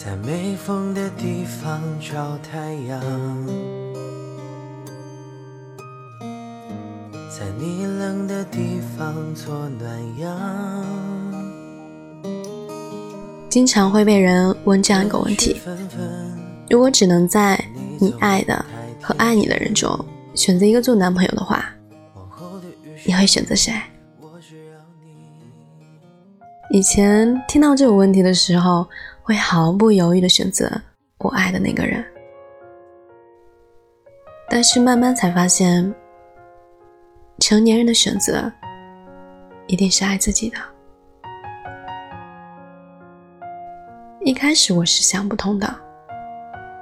在没风的地方找太阳，在你冷的地方做暖阳。经常会被人问这样一个问题：如果只能在你爱的和爱你的人中选择一个做男朋友的话，你会选择谁？以前听到这个问题的时候，会毫不犹豫的选择我爱的那个人。但是慢慢才发现，成年人的选择一定是爱自己的。一开始我是想不通的，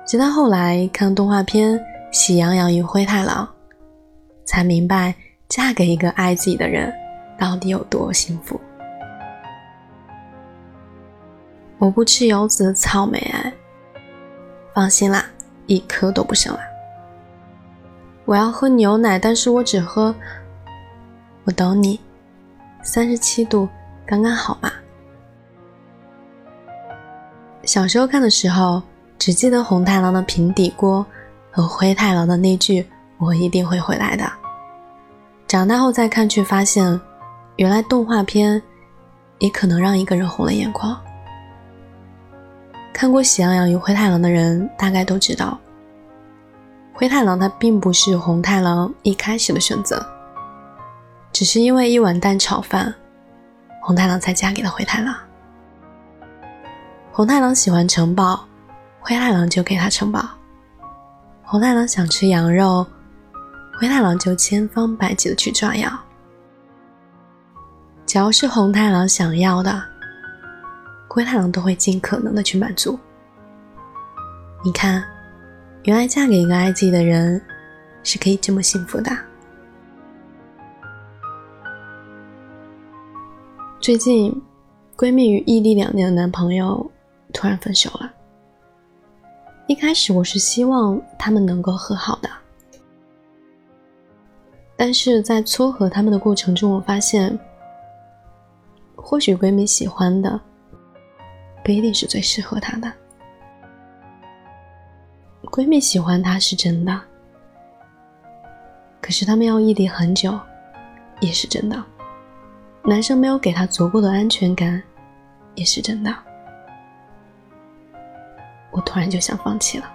直到后来看动画片《喜羊羊与灰太狼》，才明白嫁给一个爱自己的人到底有多幸福。我不吃油子草莓哎，放心啦，一颗都不剩啦。我要喝牛奶，但是我只喝。我懂你，三十七度刚刚好嘛。小时候看的时候，只记得红太狼的平底锅和灰太狼的那句“我一定会回来的”。长大后再看，却发现，原来动画片也可能让一个人红了眼眶。看过《喜羊羊与灰太狼》的人大概都知道，灰太狼他并不是红太狼一开始的选择，只是因为一碗蛋炒饭，红太狼才嫁给了灰太狼。红太狼喜欢城堡，灰太狼就给他城堡。红太狼想吃羊肉，灰太狼就千方百计的去抓羊。只要是红太狼想要的，灰太狼都会尽可能的去满足。你看，原来嫁给一个爱自己的人，是可以这么幸福的。最近，闺蜜与异地两年的男朋友。突然分手了。一开始我是希望他们能够和好的，但是在撮合他们的过程中，我发现，或许闺蜜喜欢的不一定是最适合她的。闺蜜喜欢他是真的，可是他们要异地很久，也是真的。男生没有给她足够的安全感，也是真的。我突然就想放弃了，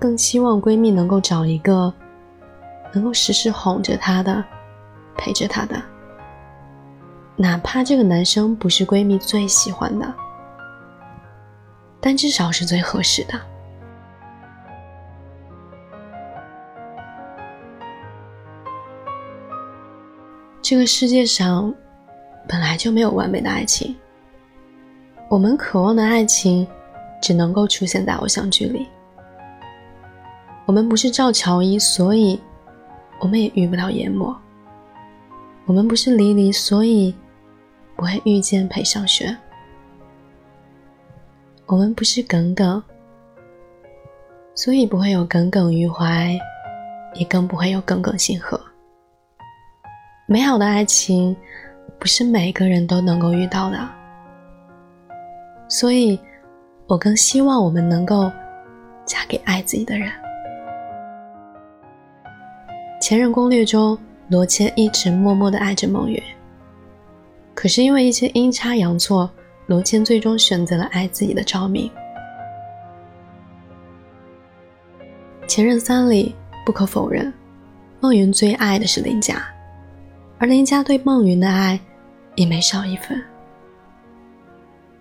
更希望闺蜜能够找一个能够时时哄着她的、陪着她的，哪怕这个男生不是闺蜜最喜欢的，但至少是最合适的。这个世界上本来就没有完美的爱情。我们渴望的爱情，只能够出现在偶像剧里。我们不是赵乔伊，所以我们也遇不到研磨。我们不是黎黎，所以不会遇见裴尚轩。我们不是耿耿，所以不会有耿耿于怀，也更不会有耿耿星河。美好的爱情，不是每个人都能够遇到的。所以，我更希望我们能够嫁给爱自己的人。《前任攻略》中，罗谦一直默默的爱着孟云，可是因为一些阴差阳错，罗谦最终选择了爱自己的赵敏。《前任三》里，不可否认，孟云最爱的是林佳，而林佳对孟云的爱也没少一分。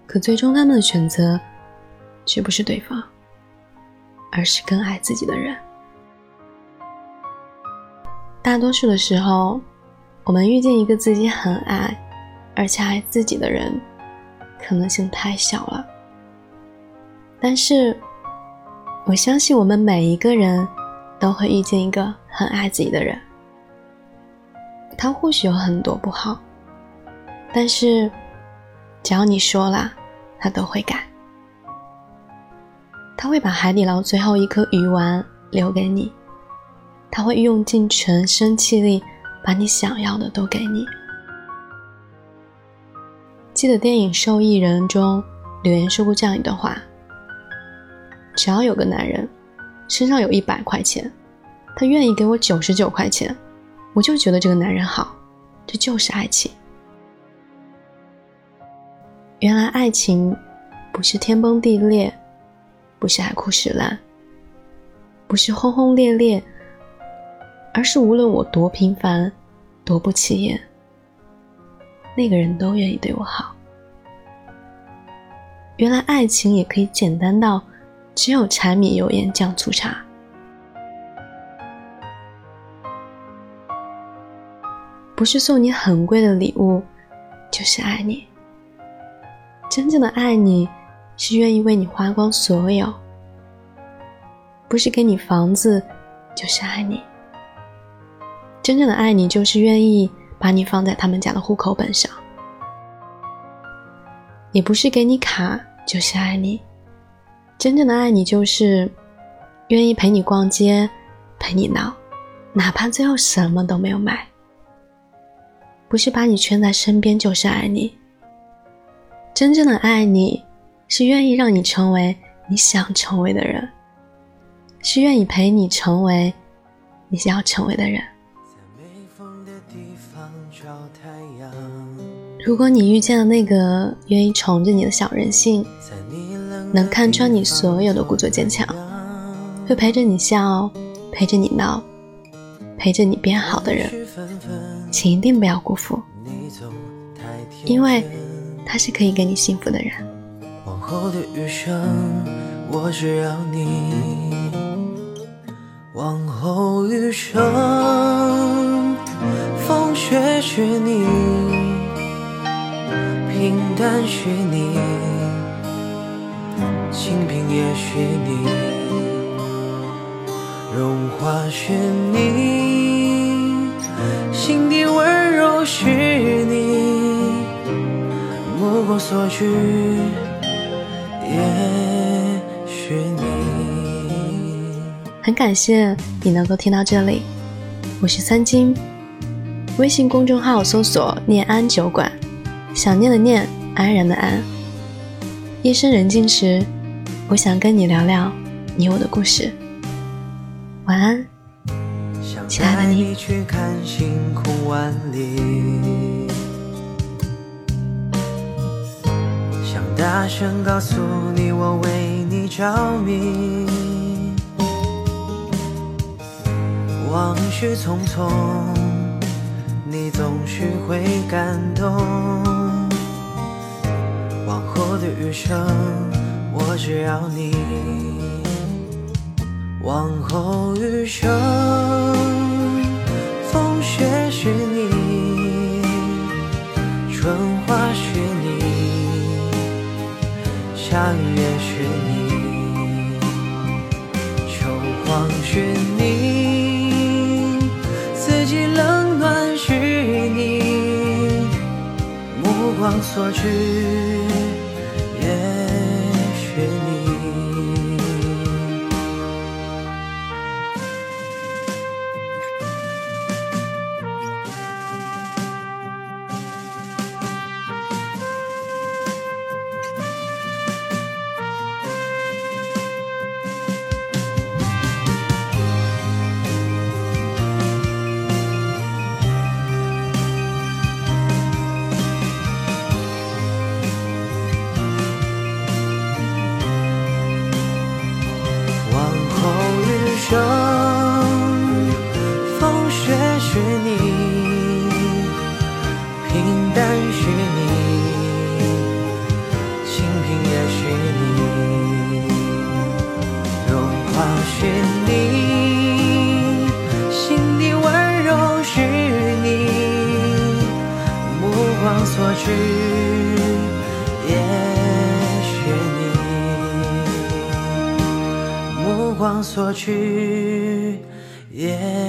可最终，他们的选择却不是对方，而是更爱自己的人。大多数的时候，我们遇见一个自己很爱，而且爱自己的人，可能性太小了。但是，我相信我们每一个人都会遇见一个很爱自己的人。他或许有很多不好，但是。只要你说了，他都会改。他会把海底捞最后一颗鱼丸留给你，他会用尽全身气力把你想要的都给你。记得电影《受益人》中，留言说过这样一段话：只要有个男人身上有一百块钱，他愿意给我九十九块钱，我就觉得这个男人好，这就是爱情。原来爱情不是天崩地裂，不是海枯石烂，不是轰轰烈烈，而是无论我多平凡，多不起眼，那个人都愿意对我好。原来爱情也可以简单到只有柴米油盐酱醋茶，不是送你很贵的礼物，就是爱你。真正的爱你，是愿意为你花光所有，不是给你房子，就是爱你。真正的爱你，就是愿意把你放在他们家的户口本上，也不是给你卡，就是爱你。真正的爱你，就是愿意陪你逛街，陪你闹，哪怕最后什么都没有买。不是把你圈在身边，就是爱你。真正的爱你，是愿意让你成为你想成为的人，是愿意陪你成为你想要成为的人。如果你遇见了那个愿意宠着你的小任性，能看穿你所有的故作坚强，会陪着你笑，陪着你闹，陪着你变好的人，请一定不要辜负，因为。他是可以给你幸福的人。往后的余生，我只要你。往后余生，风雪是你，平淡是你，清贫也是你，荣华是你，心底温柔是你。目光所至，也是你。很感谢你能够听到这里，我是三金，微信公众号搜索“念安酒馆”，想念的念，安然的安。夜深人静时，我想跟你聊聊你我的故事。晚安，亲爱的你。大声告诉你，我为你着迷。往事匆匆，你总是会感动。余生，我只要你。往后余生，风雪是你，春花是你。夏雨也是你，秋黄是你，四季冷暖是你，目光所至。许，也许你目光所去，也。